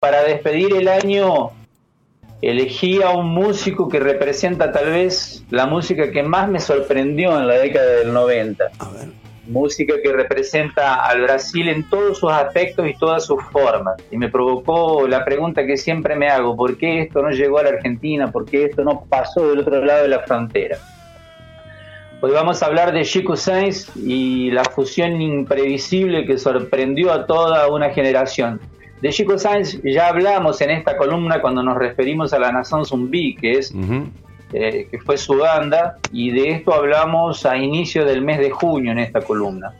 para despedir el año elegí a un músico que representa tal vez la música que más me sorprendió en la década del 90. Música que representa al Brasil en todos sus aspectos y todas sus formas. Y me provocó la pregunta que siempre me hago, ¿por qué esto no llegó a la Argentina? ¿Por qué esto no pasó del otro lado de la frontera? Hoy vamos a hablar de Chico Sainz y la fusión imprevisible que sorprendió a toda una generación. De Chico Sainz ya hablamos en esta columna cuando nos referimos a la Nación Zumbi, que es eh, que fue su banda, y de esto hablamos a inicio del mes de junio en esta columna.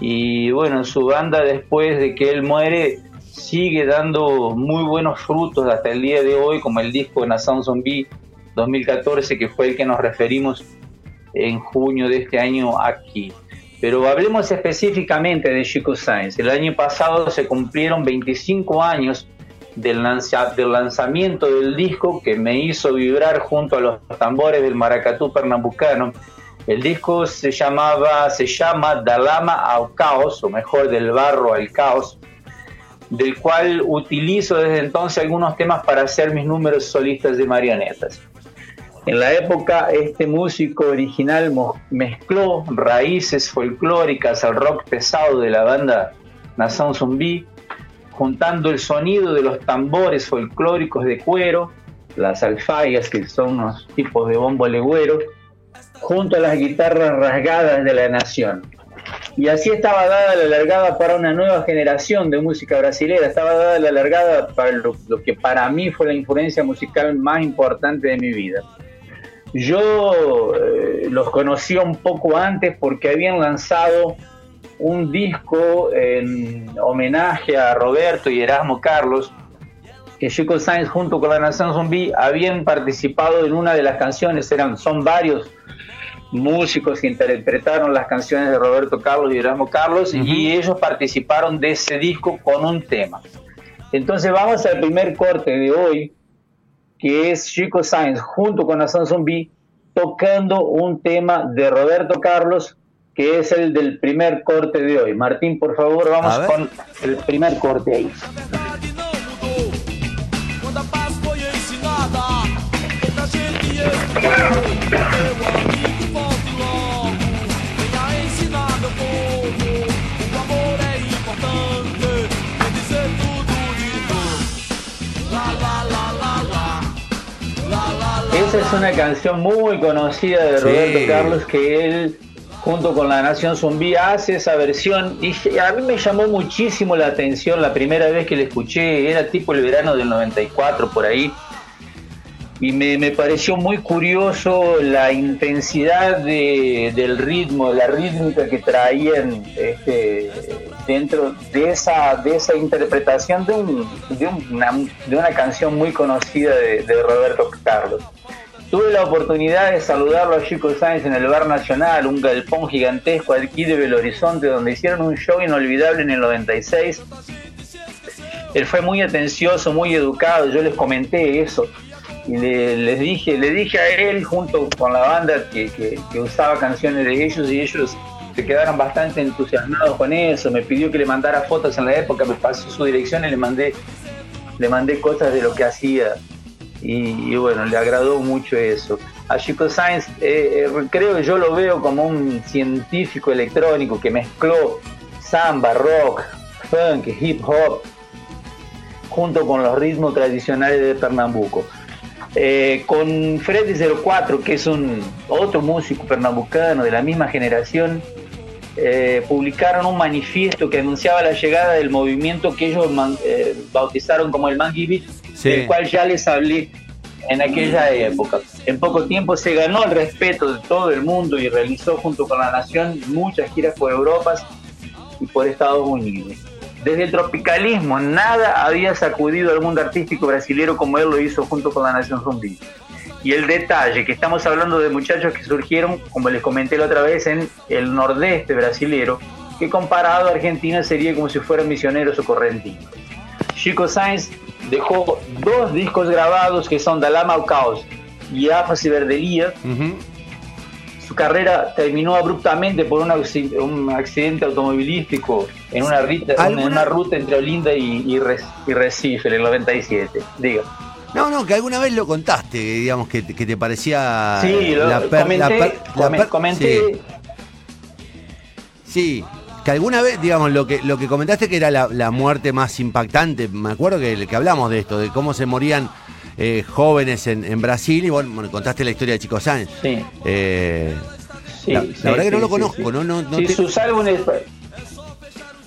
Y bueno, su banda después de que él muere sigue dando muy buenos frutos hasta el día de hoy, como el disco Nación Zombie 2014, que fue el que nos referimos en junio de este año aquí. Pero hablemos específicamente de Chico Sainz. El año pasado se cumplieron 25 años del, lanzamiento del disco que me hizo vibrar junto a los tambores del maracatú pernambucano. El disco se llamaba, se llama Dalama al Caos, o mejor del barro al caos, del cual utilizo desde entonces algunos temas para hacer mis números solistas de marionetas. En la época, este músico original mezcló raíces folclóricas al rock pesado de la banda Nación Zumbi, juntando el sonido de los tambores folclóricos de cuero, las alfayas, que son unos tipos de bombo legüero, junto a las guitarras rasgadas de la nación. Y así estaba dada la largada para una nueva generación de música brasileña, estaba dada la largada para lo que para mí fue la influencia musical más importante de mi vida. Yo eh, los conocía un poco antes porque habían lanzado un disco en homenaje a Roberto y Erasmo Carlos, que Chico Sainz junto con la Nación Zombie habían participado en una de las canciones, eran, son varios músicos que interpretaron las canciones de Roberto Carlos y Erasmo Carlos y ellos participaron de ese disco con un tema. Entonces vamos al primer corte de hoy, que es Chico Sainz junto con la Zombie tocando un tema de Roberto Carlos que es el del primer corte de hoy. Martín, por favor, vamos con el primer corte ahí. Es una canción muy conocida de Roberto Carlos que él junto con la Nación Zumbi hace esa versión. Y a mí me llamó muchísimo la atención la primera vez que la escuché, era tipo el verano del 94 por ahí. Y me, pareció muy curioso la intensidad del ritmo, la rítmica que traían este, dentro de esa, de esa interpretación de, de, una, de una canción muy conocida de Roberto Carlos. Tuve la oportunidad de saludarlo a Chico Sáenz en el Bar Nacional, un galpón gigantesco aquí de Belo Horizonte, donde hicieron un show inolvidable en el 96. Él fue muy atencioso, muy educado, yo les comenté eso. Y les dije, le dije a él junto con la banda que, que usaba canciones de ellos y ellos se quedaron bastante entusiasmados con eso. Me pidió que le mandara fotos en la época, me pasó su dirección y le mandé, le mandé cosas de lo que hacía y, bueno, le agradó mucho eso. A Chico Sainz eh, eh, creo yo lo veo como un científico electrónico que mezcló samba, rock, funk, hip hop, junto con los ritmos tradicionales de Pernambuco. Eh, con Freddy 04, que es un otro músico pernambucano de la misma generación, publicaron un manifiesto que anunciaba la llegada del movimiento que ellos bautizaron como el Mangi Beat, del cual ya les hablé en aquella época. En poco tiempo se ganó el respeto de todo el mundo y realizó junto con la nación muchas giras por Europa y por Estados Unidos. Desde el tropicalismo nada había sacudido al mundo artístico brasileño como él lo hizo junto con la Nación Zumbi. Y el detalle, que estamos hablando de muchachos que surgieron, como les comenté la otra vez, en el nordeste brasilero, que comparado a Argentina sería como si fueran misioneros o correntinos. Chico Sainz dejó dos discos grabados que son Dalama o Caos y Afa Ciberdelia. su carrera terminó abruptamente por un, accidente automovilístico en una, en una ruta entre Olinda y, Recife en el 97. Diga. No, no, que alguna vez lo contaste, digamos, que, te parecía. Sí, lo comenté. comenté. Sí. que alguna vez, digamos, lo que, lo que comentaste que era la, muerte más impactante, me acuerdo que, que hablamos de esto, de cómo se morían eh, jóvenes en, Brasil y bueno, contaste la historia de Chico Sáenz. Sí. Eh, la, verdad que no lo conozco, ¿no? no, no sus álbumes,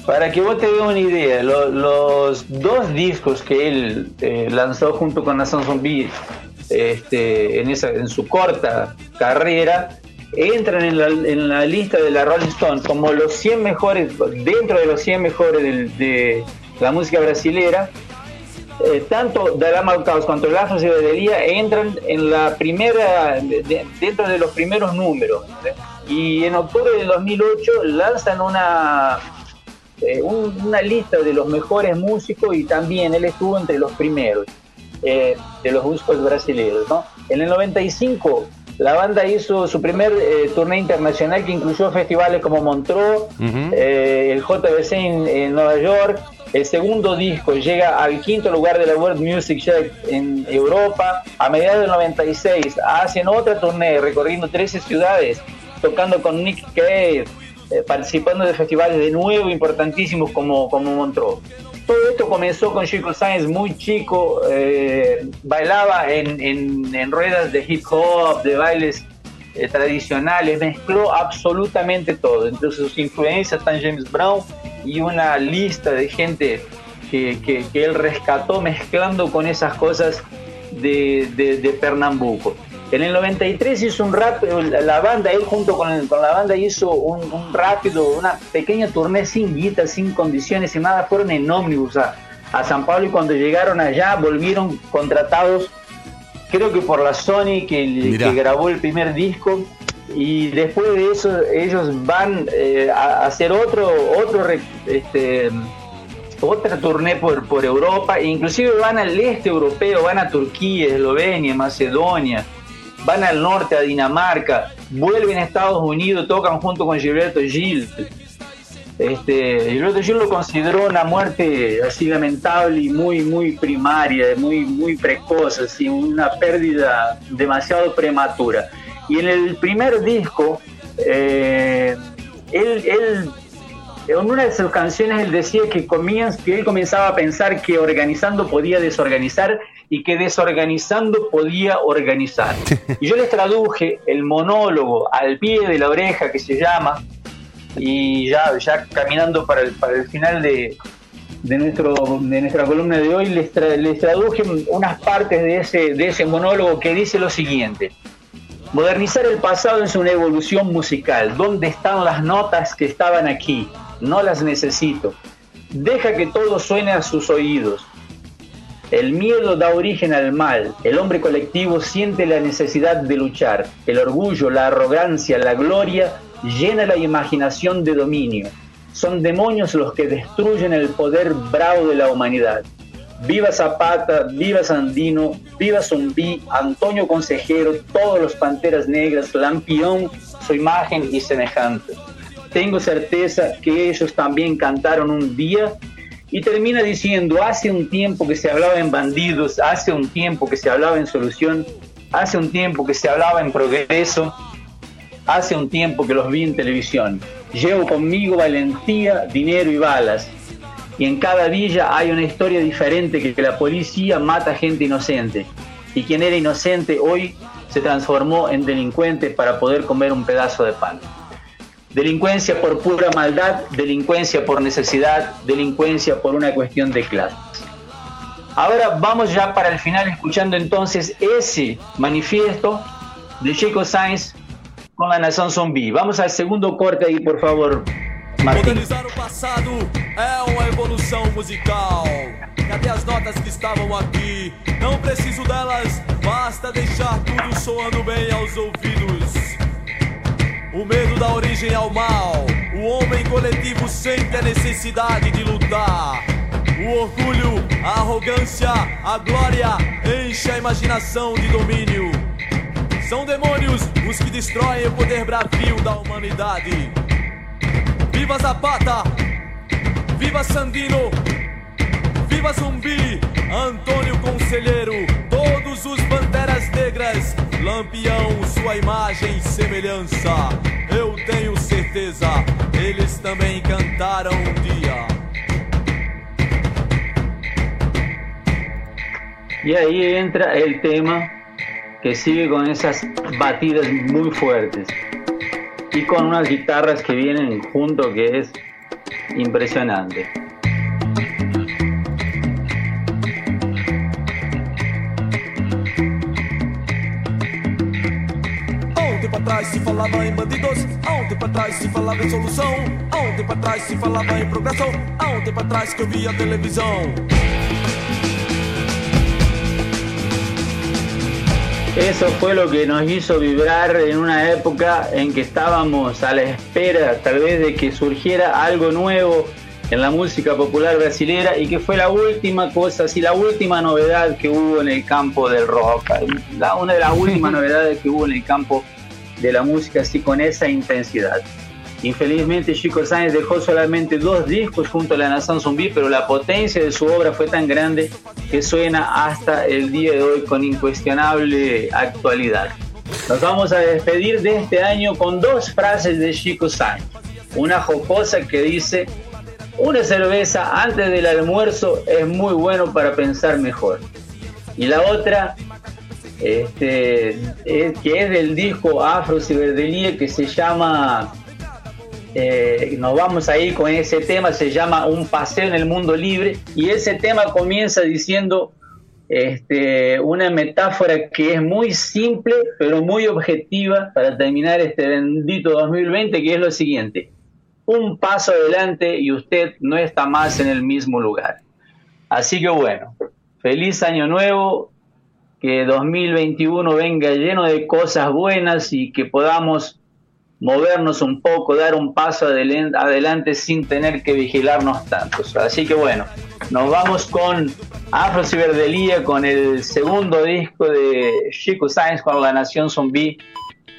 para que vos te veas una idea, los dos discos que él eh, lanzó junto con Nación Zombie este, en, esa, en su corta carrera, entran en la, en la, lista de la Rolling Stone como los 100 mejores, dentro de los 100 mejores de, la música brasilera. Eh, tanto Dalama Caos cuanto Lazos y Batería entran en la primera, dentro de los primeros números. Y en octubre del 2008 lanzan una eh, una lista de los mejores músicos y también él estuvo entre los primeros eh, de los músicos brasileños. ¿no? En el 95 la banda hizo su primer eh, turné internacional que incluyó festivales como Montreux, el JBC en, Nueva York. El segundo disco llega al quinto lugar de la World Music Chart en Europa. A mediados del 96 hacen otra turné recorriendo 13 ciudades, tocando con Nick Cave, eh, participando de festivales de nuevo importantísimos como, como Montreux. Todo esto comenzó con Chico Sáenz muy chico, eh, bailaba en, en, ruedas de hip hop, de bailes eh, tradicionales, mezcló absolutamente todo. Entre sus influencias están James Brown y una lista de gente que, que, que él rescató mezclando con esas cosas de, de, de Pernambuco. En el 93 hizo un rápido, la banda, él junto con, la banda hizo un, rápido, una pequeña tournée sin guita, sin condiciones y nada, fueron en ómnibus a, San Pablo y cuando llegaron allá volvieron contratados, creo que por la Sony que, grabó el primer disco y después de eso ellos van eh, a hacer otro, otro este, otra tournée por, por Europa, e inclusive van al este europeo, van a Turquía, Eslovenia, Macedonia van al norte a Dinamarca, vuelven a Estados Unidos, tocan junto con Gilberto Gil. Este, Gilberto Gil lo consideró una muerte así lamentable y muy, muy primaria, muy, muy precoz, así, una pérdida demasiado prematura. Y en el primer disco, eh, él, él, en una de sus canciones él decía que, que él comenzaba a pensar que organizando podía desorganizar y que desorganizando podía organizar. Y yo les traduje el monólogo al pie de la oreja que se llama, y ya, ya caminando para el, para el final de, de, nuestro, de nuestra columna de hoy, les, les traduje unas partes de ese, de ese monólogo que dice lo siguiente. Modernizar el pasado es una evolución musical. ¿Dónde están las notas que estaban aquí? No las necesito. Deja que todo suene a sus oídos. El miedo da origen al mal. El hombre colectivo siente la necesidad de luchar. El orgullo, la arrogancia, la gloria llena la imaginación de dominio. Son demonios los que destruyen el poder bravo de la humanidad. Viva Zapata, viva Sandino, viva Zumbi, Antonio Consejero, todos los Panteras Negras, Lampión, su imagen y semejante. Tengo certeza que ellos también cantaron un día y termina diciendo, hace un tiempo que se hablaba en bandidos, hace un tiempo que se hablaba en solución, hace un tiempo que se hablaba en progreso, hace un tiempo que los vi en televisión. Llevo conmigo valentía, dinero y balas. Y en cada villa hay una historia diferente que, la policía mata gente inocente. Y quien era inocente hoy se transformó en delincuente para poder comer un pedazo de pan. Delincuencia por pura maldad, delincuencia por necesidad, delincuencia por una cuestión de clase. Ahora vamos ya para el final escuchando entonces ese manifiesto de Chico Sainz con la Nación Zombie. Vamos al segundo corte ahí, por favor, Martín. Modernizar o passado é uma evolução musical. Cadê as notas que estavam aqui? Não preciso delas, basta deixar tudo soando bem aos ouvidos. O medo dá origem ao mal. O homem coletivo sente a necessidade de lutar. O orgulho, a arrogância, a glória enche a imaginação de domínio. São demônios os que destroem o poder bravio da humanidade. Viva Zapata! Viva Sandino! Viva Zumbi! Antônio Conselheiro! Lampião, sua imagem e semelhança. Eu tenho certeza, eles também cantaram um dia. Y ahí entra el tema que sigue con esas batidas muy fuertes y con unas guitarras que vienen junto que es impresionante. Trás se falava em bandidos, ontem pra trás se falava em solução, ontem pra trás se falava em progressão, ontem pra trás que eu via televisão. Eso fue lo que nos hizo vibrar en una época en que estábamos a la espera tal vez de que surgiera algo nuevo en la música popular brasilera y que fue la última cosa, así la última novedad que hubo en el campo del rock, la, una de las últimas novedades que hubo en el campo de la música así con esa intensidad. Infelizmente Chico Sáenz dejó solamente dos discos junto a la Nación Zumbi, pero la potencia de su obra fue tan grande que suena hasta el día de hoy con incuestionable actualidad. Nos vamos a despedir de este año con dos frases de Chico Sáenz. Una jocosa que dice, una cerveza antes del almuerzo es muy bueno para pensar mejor. Y la otra, este, que es del disco Afro Ciberdelia que se llama eh, nos vamos a ir con ese tema, se llama Un paseo en el mundo libre, y ese tema comienza diciendo este, una metáfora que es muy simple, pero muy objetiva para terminar este bendito 2020, que es lo siguiente, un paso adelante y usted no está más en el mismo lugar. Así que bueno, feliz año nuevo, que 2021 venga lleno de cosas buenas y que podamos movernos un poco, dar un paso adelante sin tener que vigilarnos tanto. Así que bueno, nos vamos con Afro Ciberdelía, con el segundo disco de Chico Science con La Nación Zombie,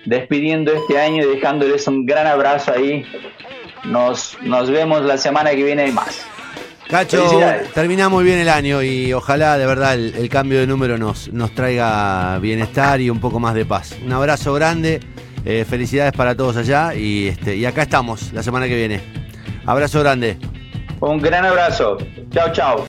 despidiendo este año y dejándoles un gran abrazo ahí. Nos, nos vemos la semana que viene y más. Cacho, termina muy bien el año y ojalá de verdad el, el, cambio de número nos, nos traiga bienestar y un poco más de paz. Un abrazo grande. Eh, felicidades para todos allá y, este, y acá estamos la semana que viene. Abrazo grande. Un gran abrazo. Chao, chao.